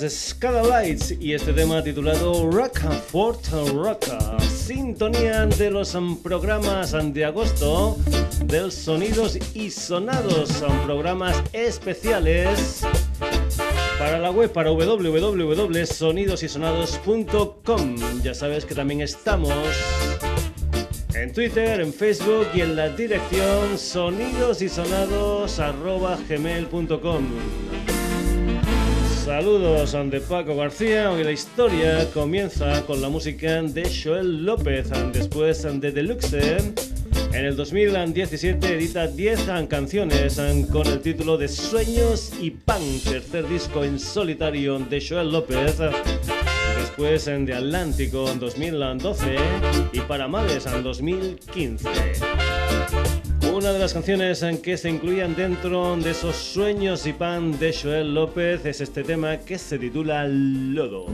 los Scada Lights y este tema titulado Rock Fort Rock. Sintonía de los programas de agosto del Sonidos y Sonados. Son programas especiales para la web para www.sonidosysonados.com. Ya sabes que también estamos en Twitter, en Facebook y en la dirección sonidosysonados.gmail.com. Saludos ante Paco García. Hoy la historia comienza con la música de Joel López. Después de Deluxe, en el 2017 edita 10 canciones con el título de Sueños y Pan, tercer disco en solitario de Joel López. Después en The Atlántico en 2012 y para Males en 2015. Una de las canciones en que se incluían dentro de esos sueños y pan de Joel López es este tema que se titula Lodo.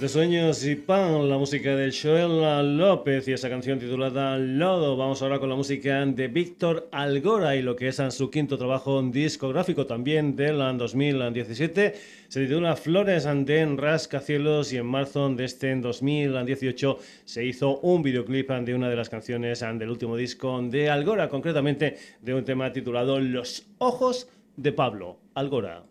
De Sueños y Pan, la música de Joel López y esa canción titulada Lodo. Vamos ahora con la música de Víctor Algora y lo que es su quinto trabajo discográfico también del 2017. Se titula Flores de Rascacielos y en marzo de este 2018 se hizo un videoclip de una de las canciones del último disco de Algora, concretamente de un tema titulado Los Ojos de Pablo Algora.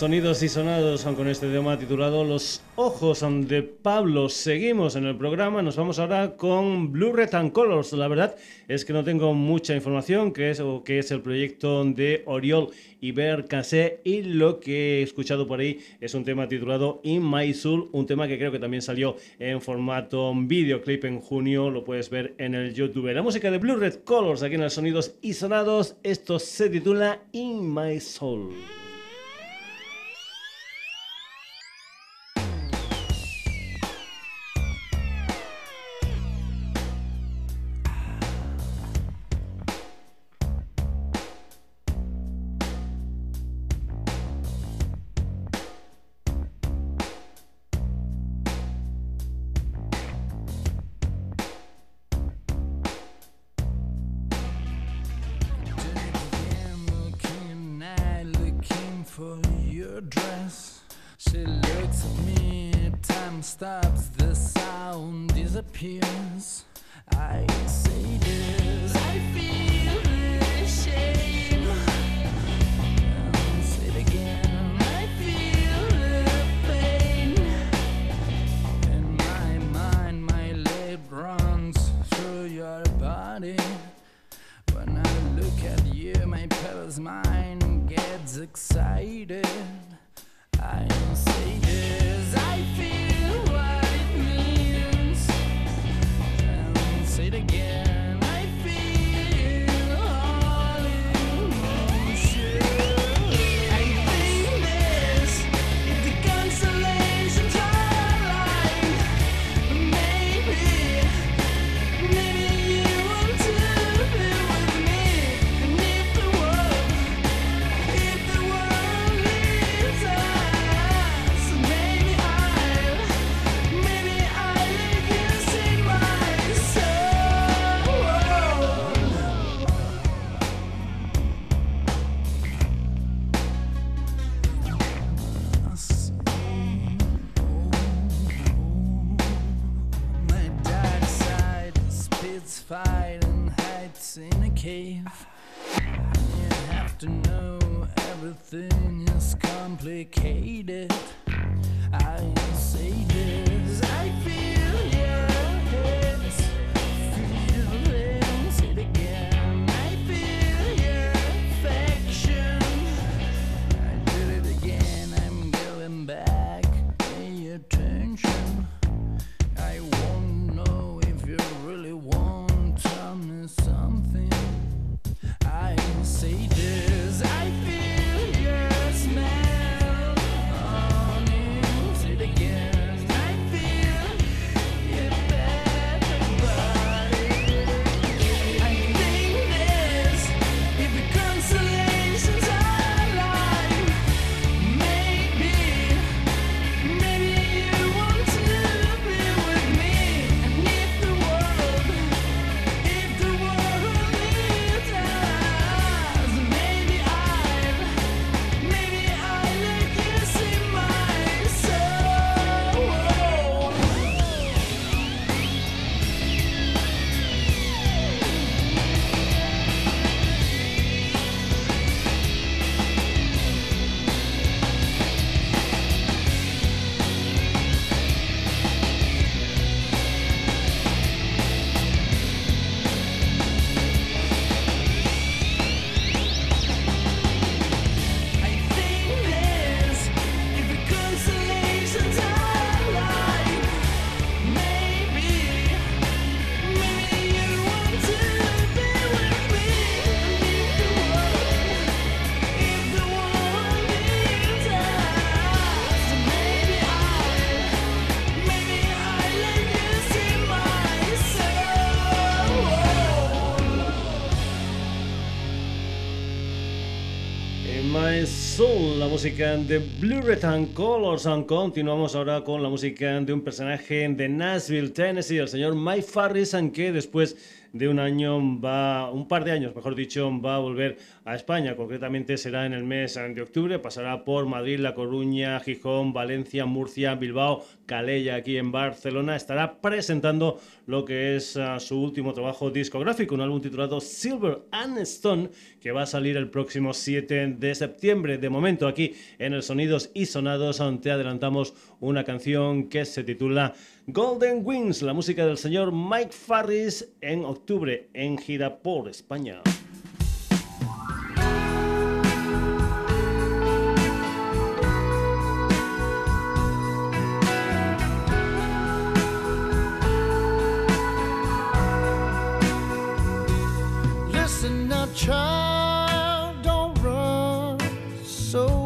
Sonidos y sonados con este tema titulado Los ojos de Pablo. Seguimos en el programa, nos vamos ahora con Blue Red and Colors. La verdad es que no tengo mucha información, que es, o que es el proyecto de Oriol y Cassé y lo que he escuchado por ahí es un tema titulado In My Soul, un tema que creo que también salió en formato videoclip en junio, lo puedes ver en el YouTube. La música de Blue Red Colors aquí en los sonidos y sonados, esto se titula In My Soul. Música de Blue Red and Colors. And continuamos ahora con la música de un personaje de Nashville, Tennessee, el señor Mike Farris, que después de un año va, un par de años, mejor dicho, va a volver a España. Concretamente será en el mes de octubre, pasará por Madrid, La Coruña, Gijón, Valencia, Murcia, Bilbao, Calella aquí en Barcelona. Estará presentando lo que es ah, su último trabajo discográfico, un álbum titulado Silver and Stone, que va a salir el próximo 7 de septiembre. De momento aquí en el Sonidos y Sonados te adelantamos una canción que se titula Golden Wings, la música del señor Mike Farris en octubre en gira por España. The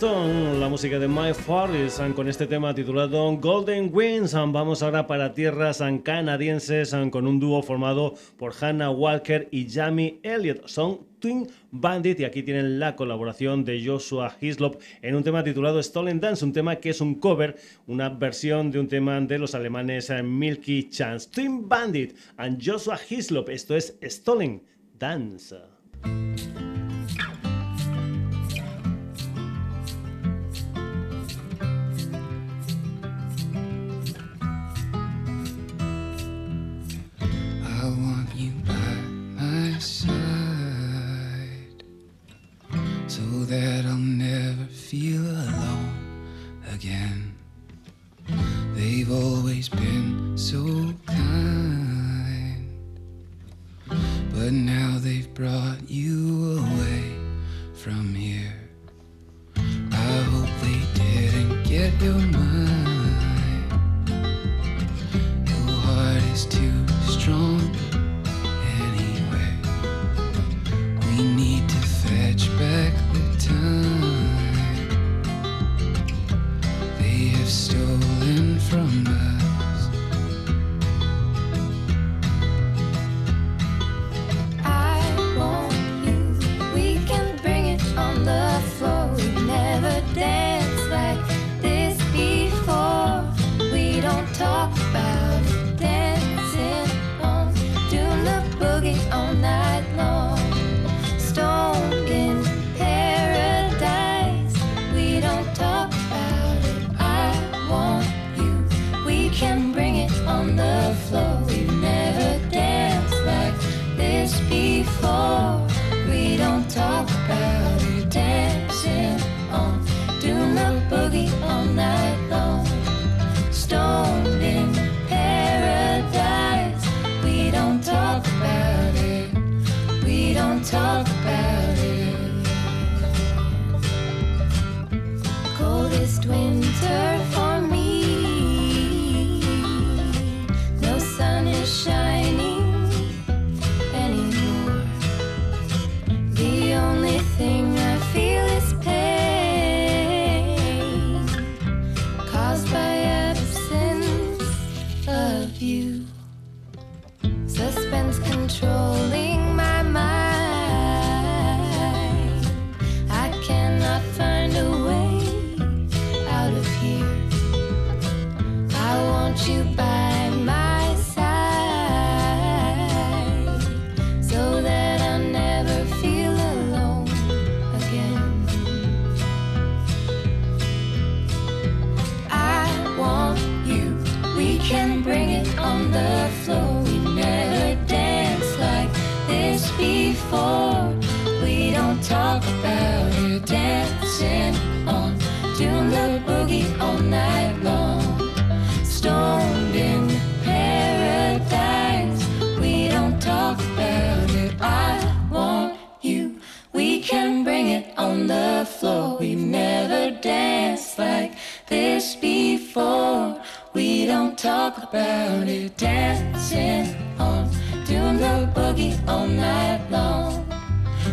La música de My Forest, con este tema titulado Golden Wings. Vamos ahora para tierras canadienses con un dúo formado por Hannah Walker y Jamie Elliott. Son Twin Bandit y aquí tienen la colaboración de Joshua Hislop en un tema titulado Stolen Dance, un tema que es un cover, una versión de un tema de los alemanes Milky Chance. Twin Bandit and Joshua Hislop, esto es Stolen Dance. Feel alone again. They've always been so kind, but now they've brought you can bring it on the floor. Talk about it. Dancing on, doing the boogie all night long.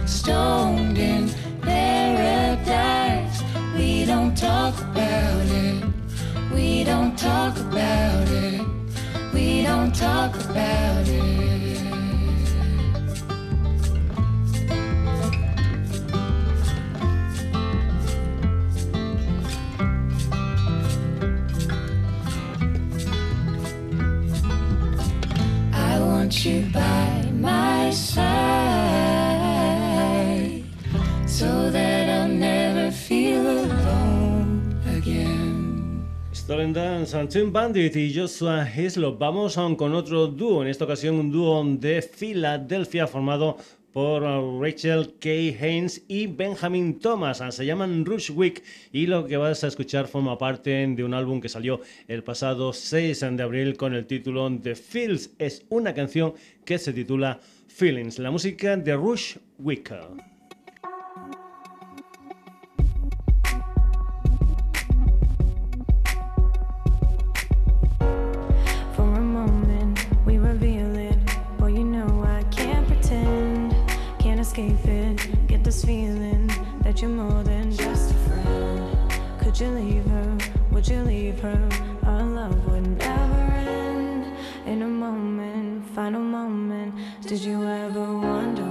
Stoned in paradise. We don't talk about it. We don't talk about it. We don't talk about it. You by my side so that I'll never feel alone again. Stolen Dance, Twin Bandit y Joshua Hislop. Vamos con otro dúo, en esta ocasión un dúo de Filadelfia formado por Rachel K. Haynes y Benjamin Thomas. Se llaman Rush Week y lo que vas a escuchar forma parte de un álbum que salió el pasado 6 de abril con el título The Feels. Es una canción que se titula Feelings, la música de Rush Week. escape it. Get this feeling that you're more than just a friend. Could you leave her? Would you leave her? Our love would never end. In a moment, final moment, did you ever wonder?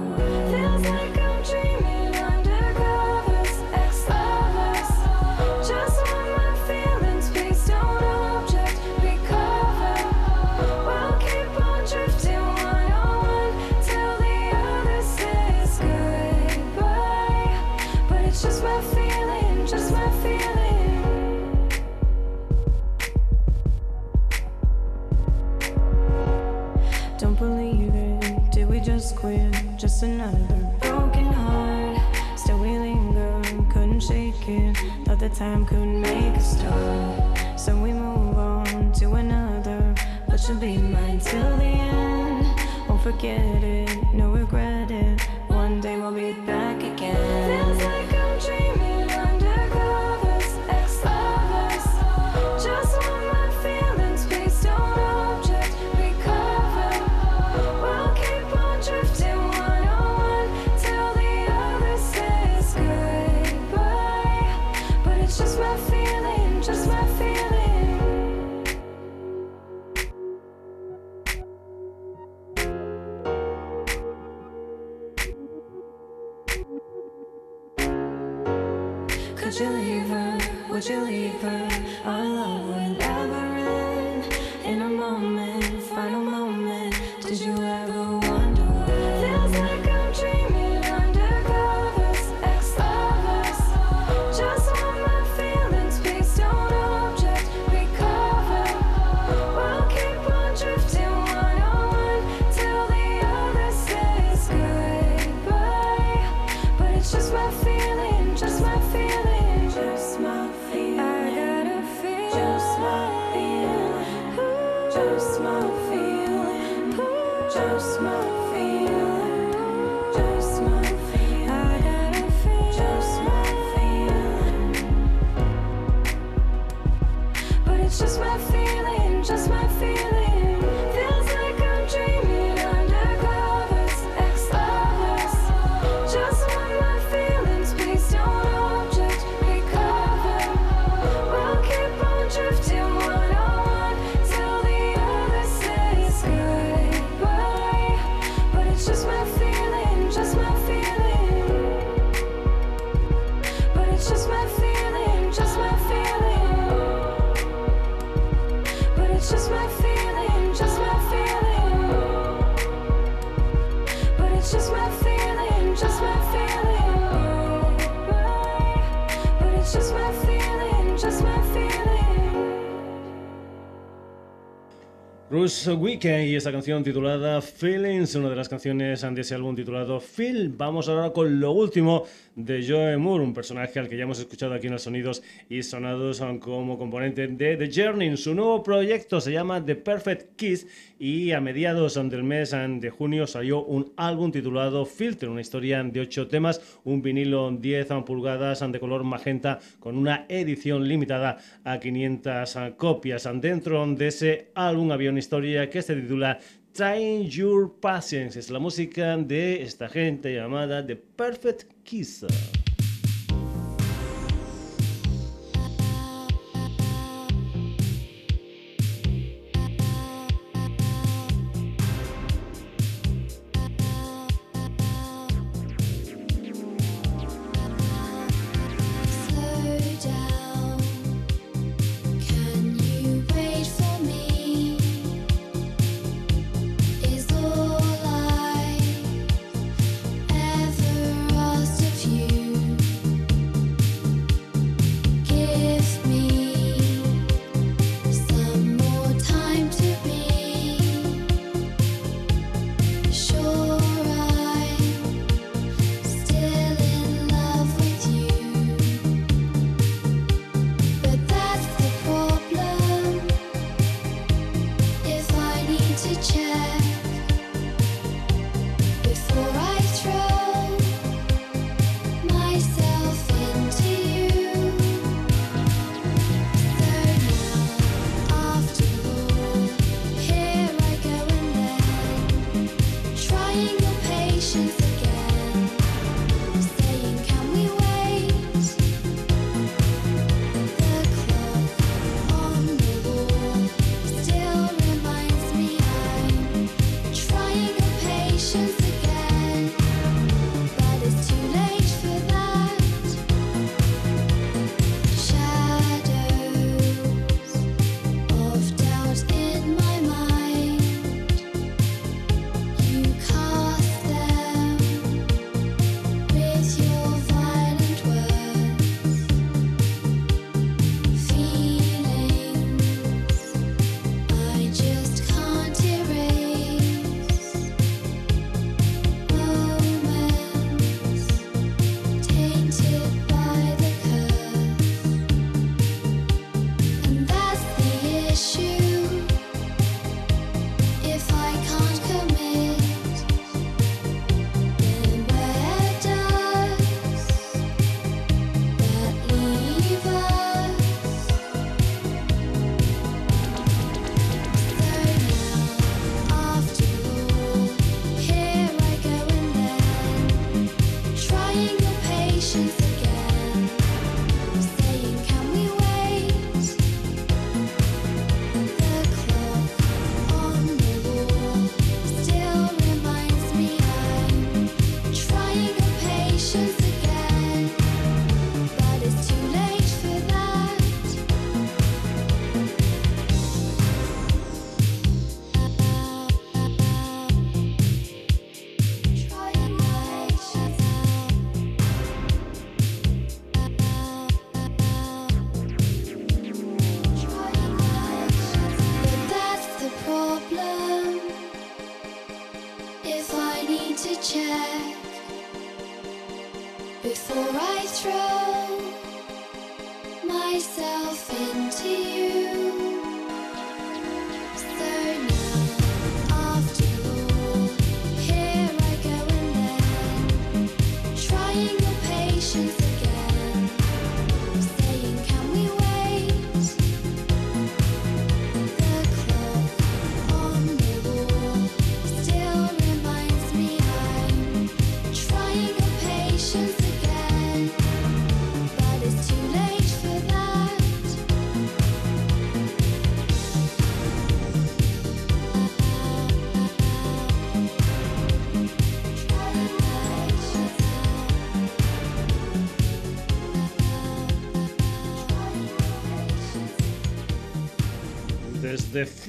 Weekend y esa canción titulada Feelings, una de las canciones de ese álbum titulado Feel. Vamos ahora con lo último de Joe Moore, un personaje al que ya hemos escuchado aquí en los sonidos y sonados como componente de The Journey. Su nuevo proyecto se llama The Perfect Kiss y a mediados del mes de junio salió un álbum titulado Filter, una historia de ocho temas, un vinilo 10 pulgadas de color magenta con una edición limitada a 500 copias. Dentro de ese álbum había una historia que se titula Trying Your Patience. Es la música de esta gente llamada The Perfect Kiss.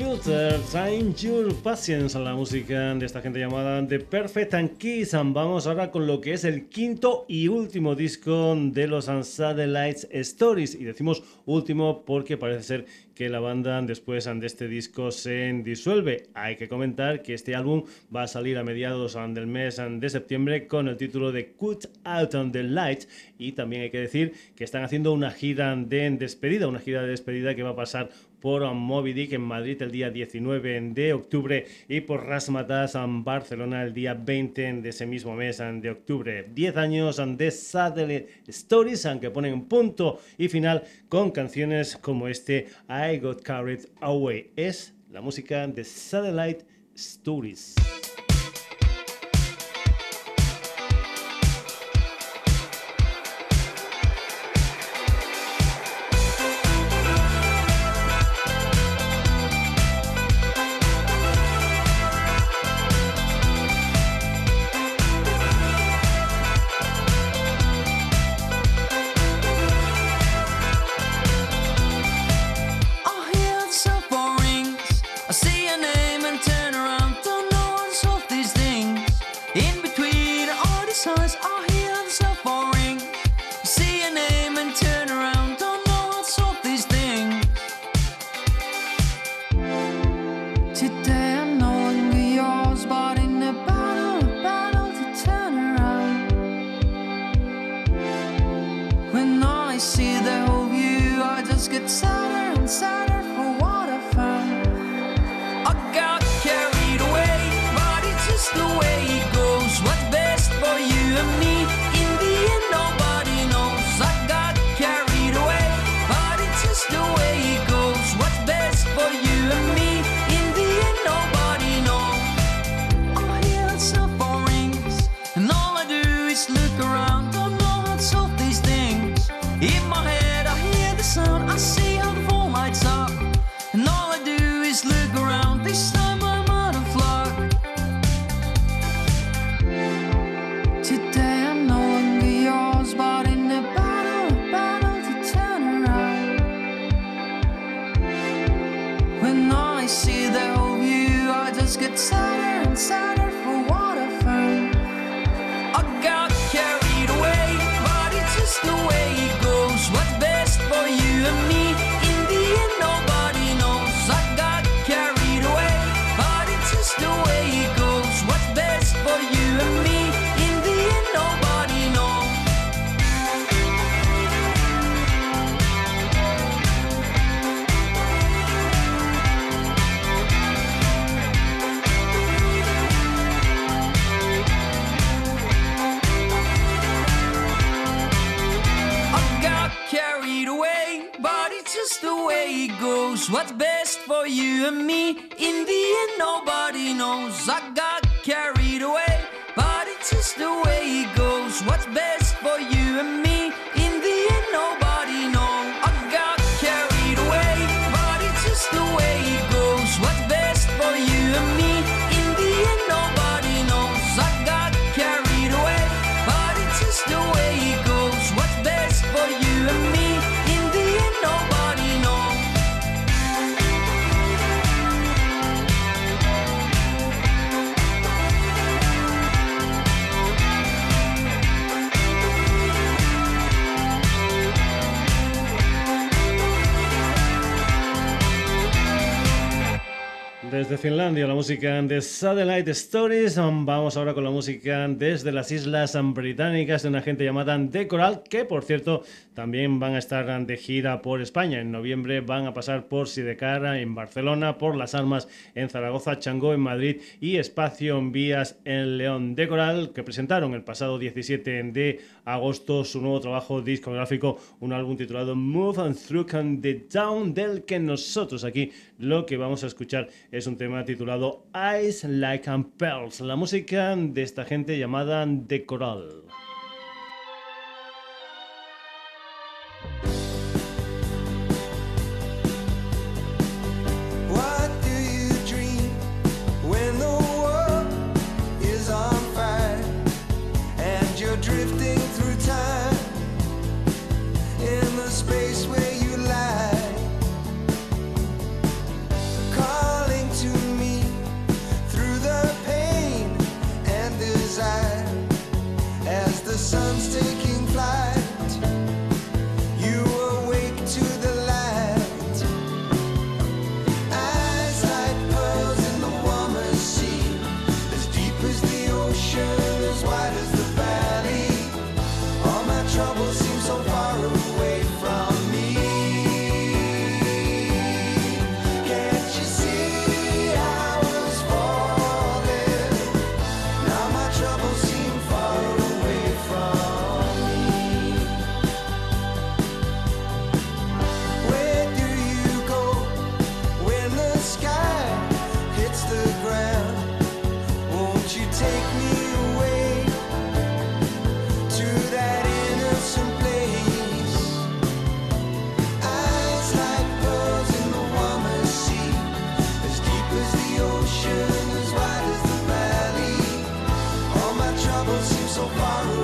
Computer, Time Your Patience, la música de esta gente llamada The Perfect and Kiss. Vamos ahora con lo que es el quinto y último disco de los Satellites Stories. Y decimos último porque parece ser que la banda después de este disco se disuelve. Hay que comentar que este álbum va a salir a mediados del mes de septiembre con el título de Cut Out on the Light y también hay que decir que están haciendo una gira de despedida, una gira de despedida que va a pasar por Moby Dick en Madrid el día 19 de octubre y por Rasmatas en Barcelona el día 20 de ese mismo mes de octubre. 10 años de Satellite Stories, aunque ponen punto y final con canciones como este I Got Carried Away. Es la música de Satellite Stories. knows what's best for you and me. In the end, nobody knows. I got carried away, but it's just the way it goes. What's best? Desde Finlandia, la música de Satellite Stories. Vamos ahora con la música desde las Islas Británicas de una gente llamada The Coral, que por cierto también van a estar de gira por España. En noviembre van a pasar por Sidecara en Barcelona, por Las Armas en Zaragoza, Changó en Madrid y Espacio en Vías en León. The Coral, que presentaron el pasado 17 de agosto su nuevo trabajo discográfico, un álbum titulado Move and Through the Town, del que nosotros aquí lo que vamos a escuchar es un tema titulado Eyes Like Pearls, la música de esta gente llamada The Coral. trouble seems so far. bottle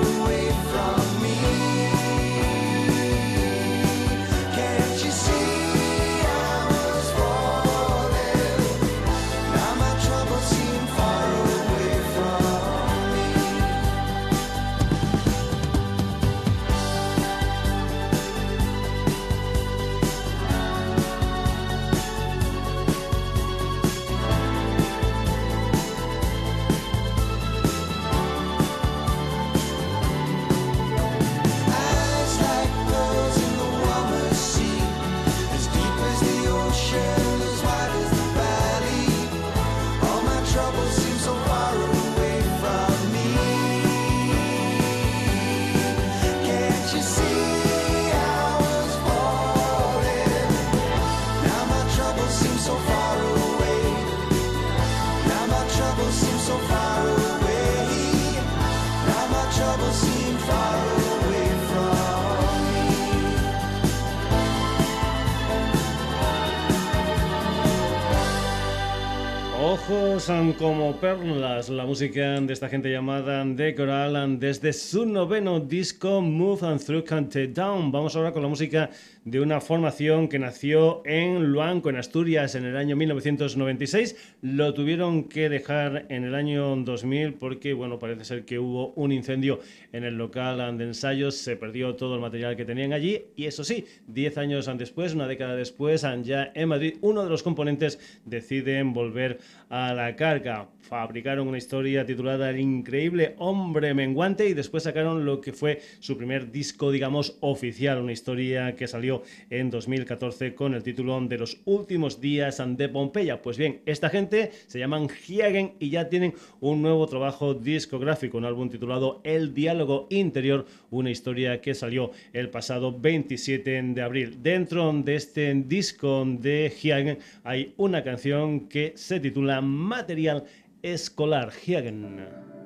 Ojos son como perlas, la música de esta gente llamada The Coral desde su noveno disco Move and Through Countdown. Vamos ahora con la música de una formación que nació en Luanco, en Asturias, en el año 1996. Lo tuvieron que dejar en el año 2000 porque, bueno, parece ser que hubo un incendio en el local de ensayos, se perdió todo el material que tenían allí y eso sí, 10 años después, una década después, ya en Madrid, uno de los componentes deciden volver a la carga. Fabricaron una historia titulada El increíble hombre menguante y después sacaron lo que fue su primer disco, digamos, oficial, una historia que salió en 2014 con el título de Los últimos días de Pompeya. Pues bien, esta gente se llaman Hiagen y ya tienen un nuevo trabajo discográfico, un álbum titulado El diálogo interior, una historia que salió el pasado 27 de abril. Dentro de este disco de Hiagen hay una canción que se titula Material Escolar Hiagen.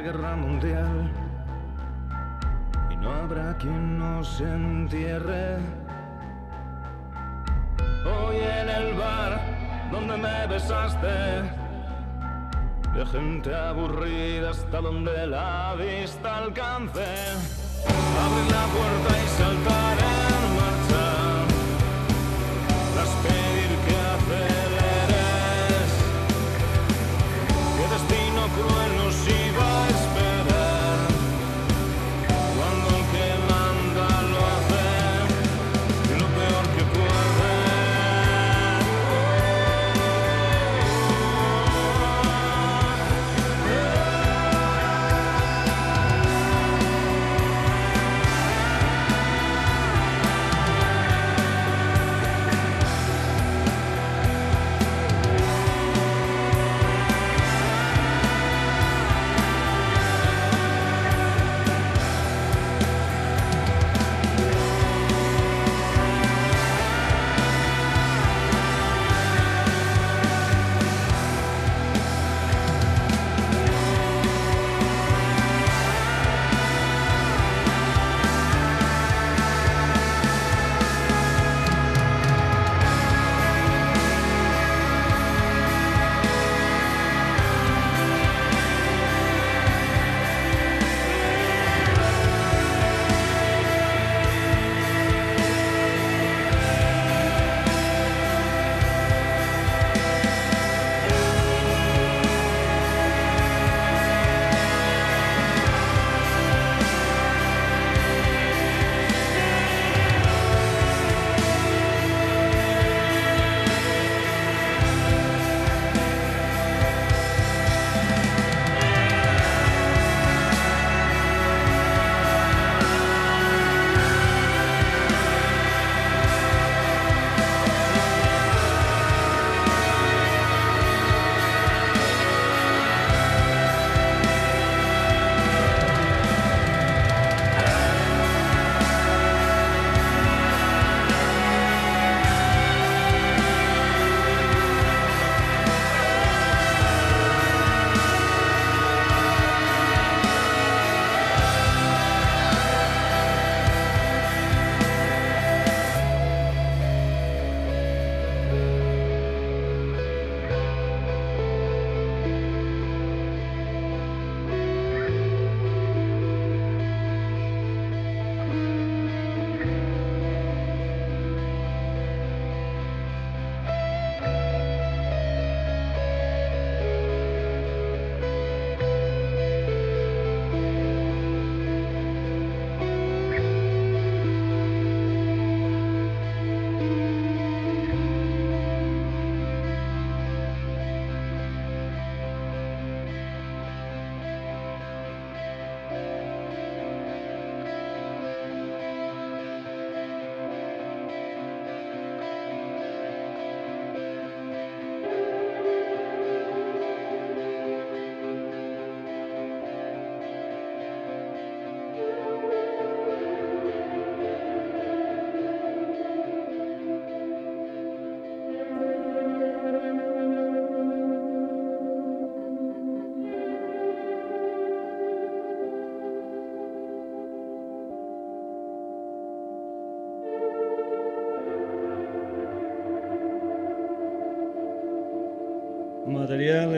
guerra mundial. Y no habrá quien nos entierre. Hoy en el bar donde me besaste, de gente aburrida hasta donde la vista alcance. Abre la puerta y saltaré.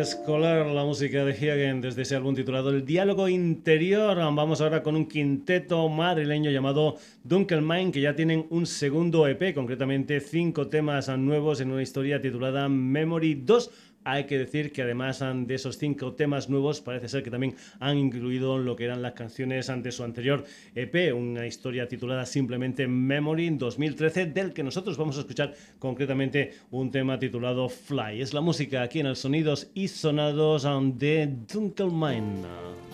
Escolar, la música de Hagen desde ese álbum titulado El diálogo interior. Vamos ahora con un quinteto madrileño llamado Dunkelmine que ya tienen un segundo EP, concretamente cinco temas nuevos en una historia titulada Memory 2 hay que decir que además de esos cinco temas nuevos, parece ser que también han incluido lo que eran las canciones ante su anterior EP, una historia titulada simplemente Memory 2013, del que nosotros vamos a escuchar concretamente un tema titulado Fly. Es la música aquí en el Sonidos y Sonados de Dunkelmine.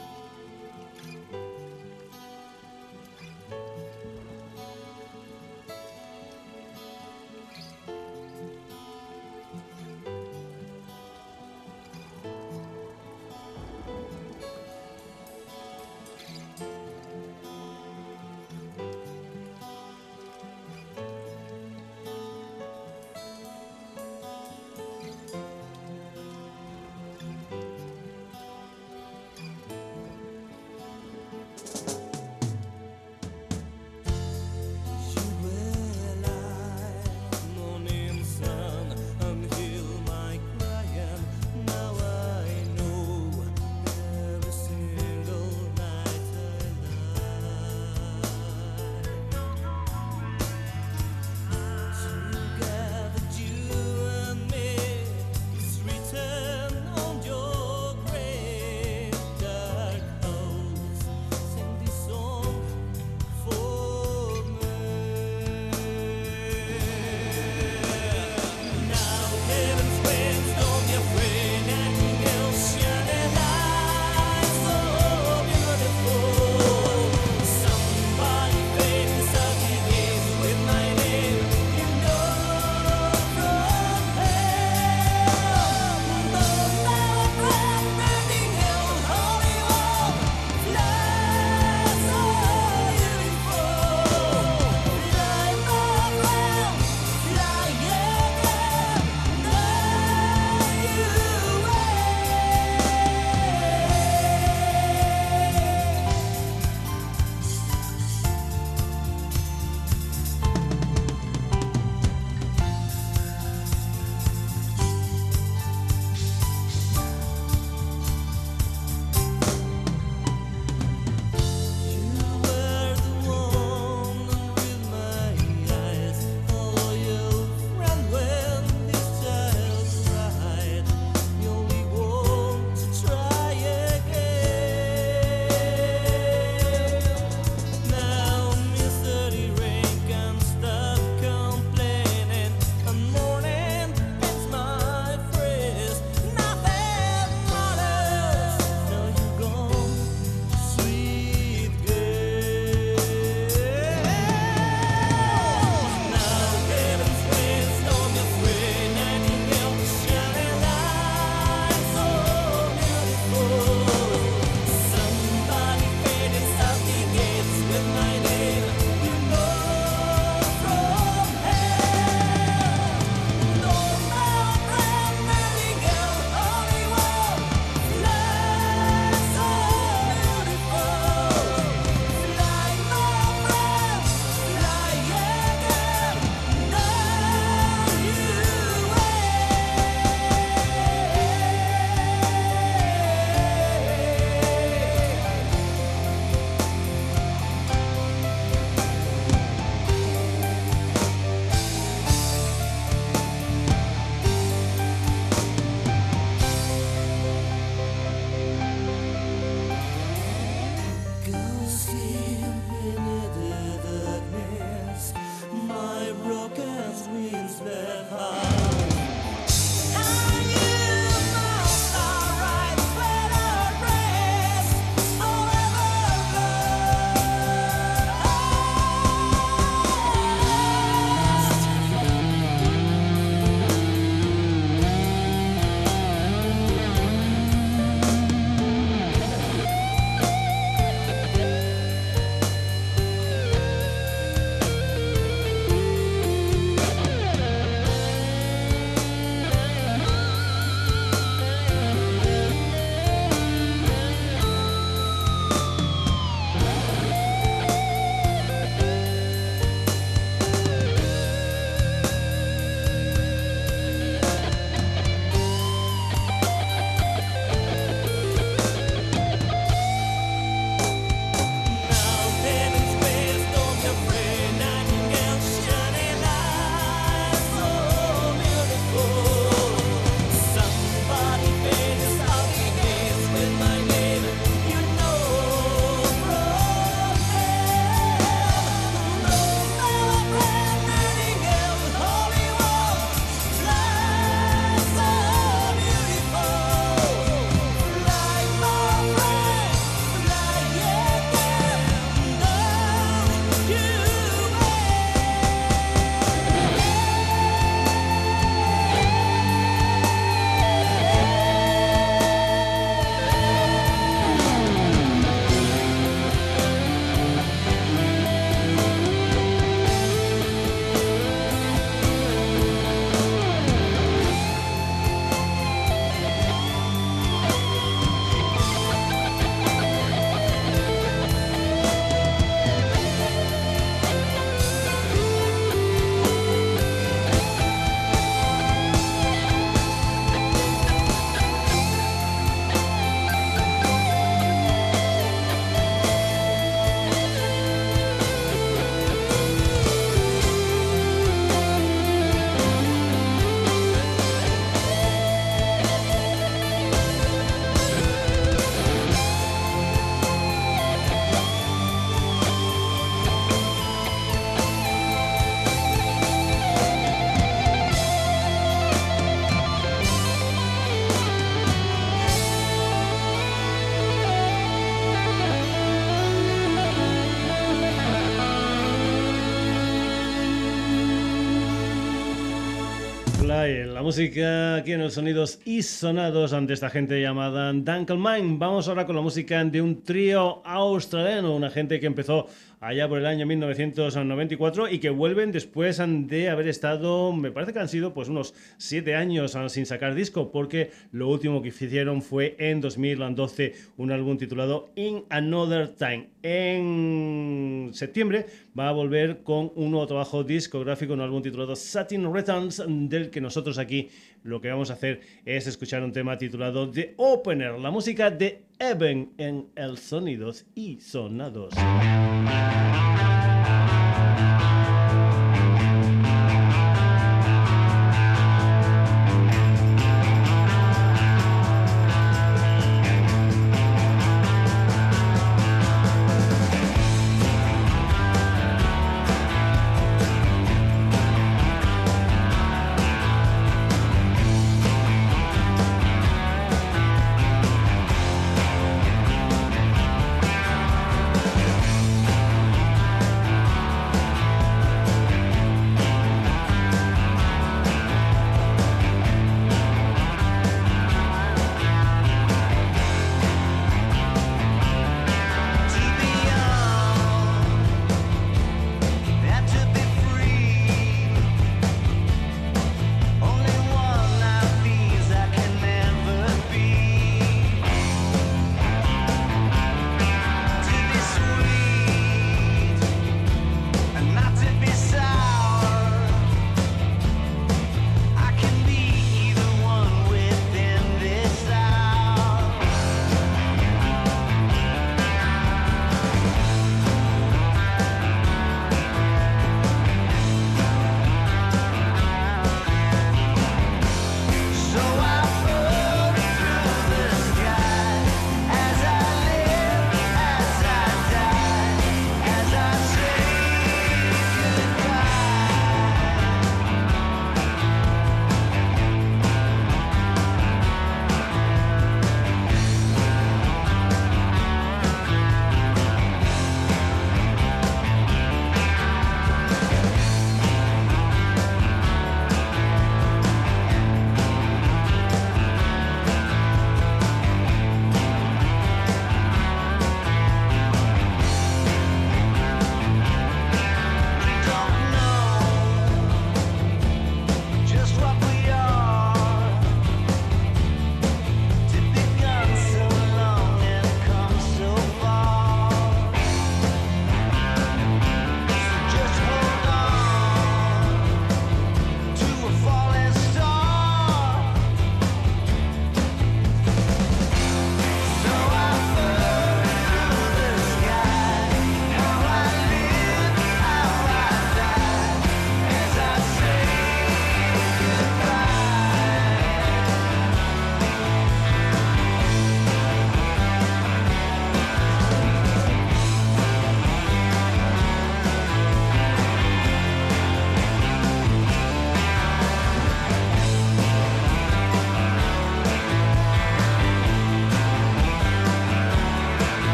Fly, la música aquí en los sonidos y sonados ante esta gente llamada Dunkelmine. Vamos ahora con la música de un trío australiano, una gente que empezó allá por el año 1994 y que vuelven después de haber estado, me parece que han sido pues unos siete años sin sacar disco, porque lo último que hicieron fue en 2012 un álbum titulado In Another Time. En septiembre va a volver con un nuevo trabajo discográfico, un álbum titulado Satin Returns, del que nosotros aquí lo que vamos a hacer es escuchar un tema titulado The Opener, la música de Eben en el Sonidos y Sonados.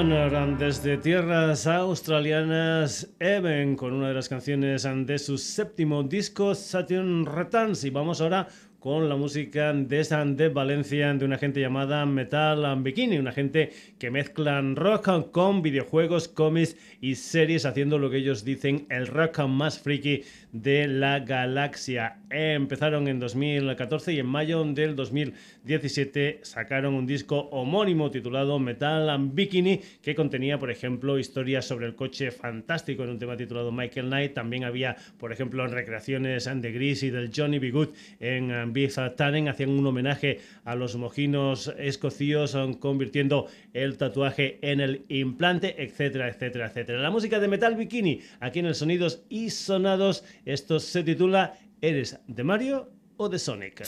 Opener desde tierras australianas, Even, con una de las canciones de su séptimo disco, Saturn Returns. Y vamos ahora con la música de San de Valencia de una gente llamada Metal and Bikini, una gente que mezclan rock con videojuegos, cómics y series, haciendo lo que ellos dicen el rock más friki de la galaxia. Empezaron en 2014 y en mayo del 2017 sacaron un disco homónimo titulado Metal and Bikini que contenía, por ejemplo, historias sobre el coche fantástico en un tema titulado Michael Knight. También había, por ejemplo, recreaciones de Gris y del Johnny B. Good en Beef Tannen. Hacían un homenaje a los mojinos escocíos, convirtiendo el tatuaje en el implante, etcétera, etcétera, etcétera. La música de Metal Bikini aquí en el Sonidos y Sonados. Esto se titula ¿Eres de Mario o de Sonic?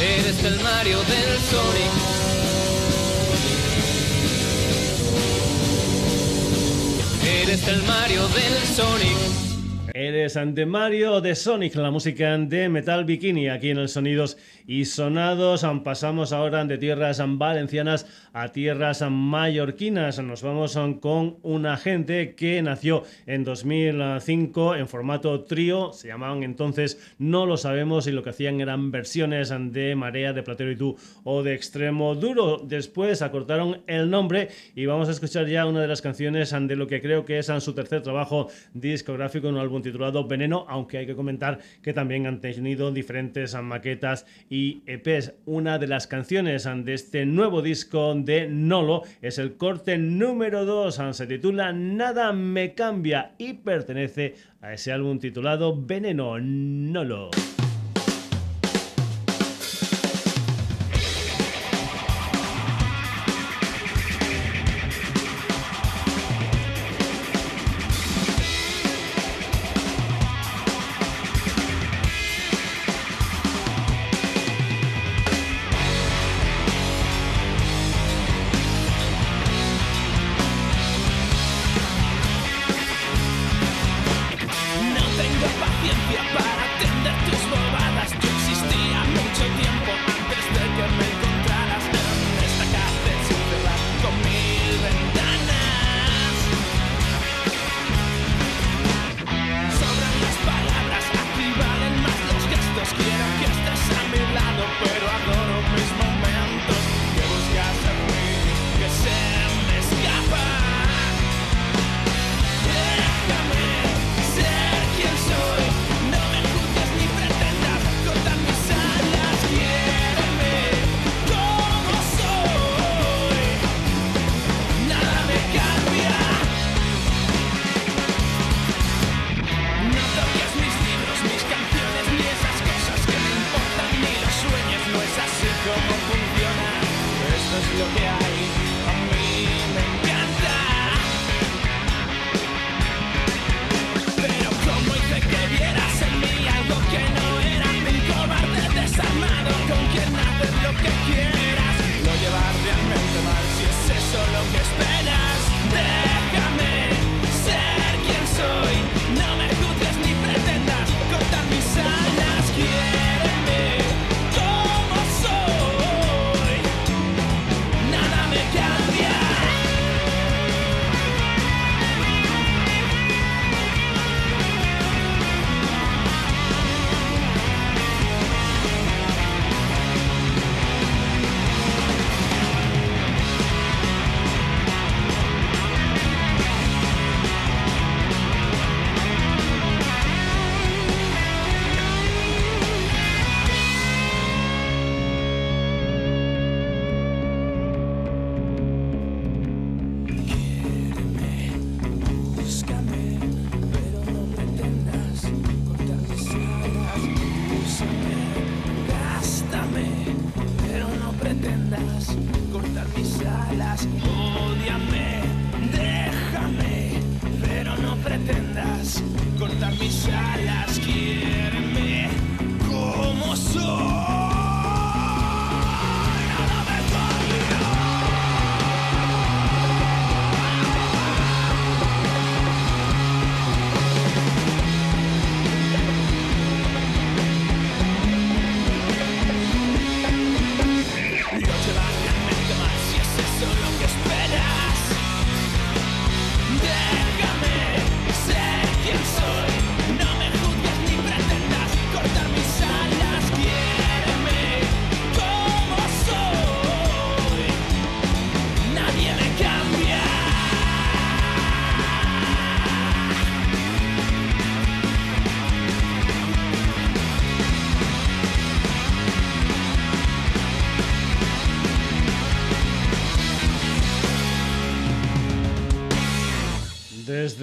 Eres del Mario del Sonic. Eres del Mario del Sonic. Eres de Mario de Sonic, la música de Metal Bikini, aquí en el Sonidos y Sonados. Pasamos ahora de tierras valencianas a tierras mallorquinas. Nos vamos con una gente que nació en 2005 en formato trío, se llamaban entonces No lo sabemos y lo que hacían eran versiones de Marea, de Platero y tú o de Extremo Duro. Después acortaron el nombre y vamos a escuchar ya una de las canciones de lo que creo que es su tercer trabajo discográfico, un álbum titulado Veneno, aunque hay que comentar que también han tenido diferentes maquetas y EPs. Una de las canciones de este nuevo disco de Nolo es el corte número 2, se titula Nada me cambia y pertenece a ese álbum titulado Veneno Nolo.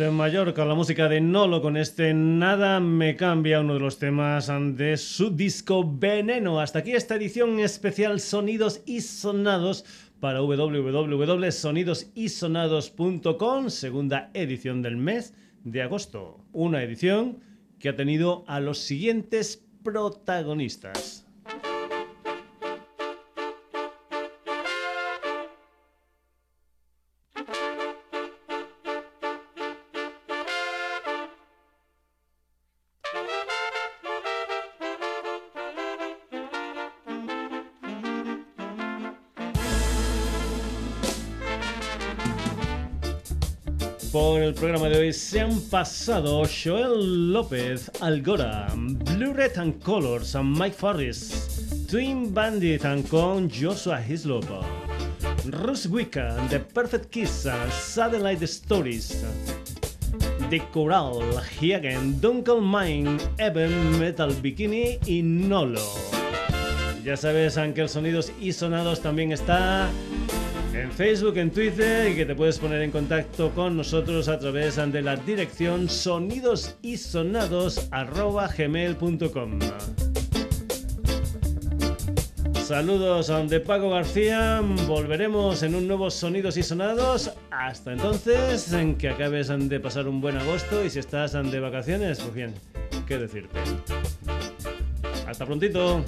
Desde Mallorca, la música de Nolo con este Nada me cambia, uno de los temas de su disco Veneno. Hasta aquí esta edición especial Sonidos y Sonados para www.sonidosisonados.com, segunda edición del mes de agosto. Una edición que ha tenido a los siguientes protagonistas. El programa de hoy se han pasado Joel López, Algora, Blue Red and Colors, Mike Farris, Twin Bandit and con Joshua Hislop, Russ Wicca, The Perfect Kiss, Satellite Stories, The Coral, Hiagen, Dunkel Mine, Eben, Metal Bikini y Nolo. Ya sabes, Ángel Sonidos y Sonados también está en Facebook, en Twitter y que te puedes poner en contacto con nosotros a través de la dirección sonidosisonados.gmail.com Saludos de Paco García, volveremos en un nuevo Sonidos y Sonados. Hasta entonces, en que acabes de pasar un buen agosto y si estás de vacaciones, pues bien, qué decirte. Hasta prontito.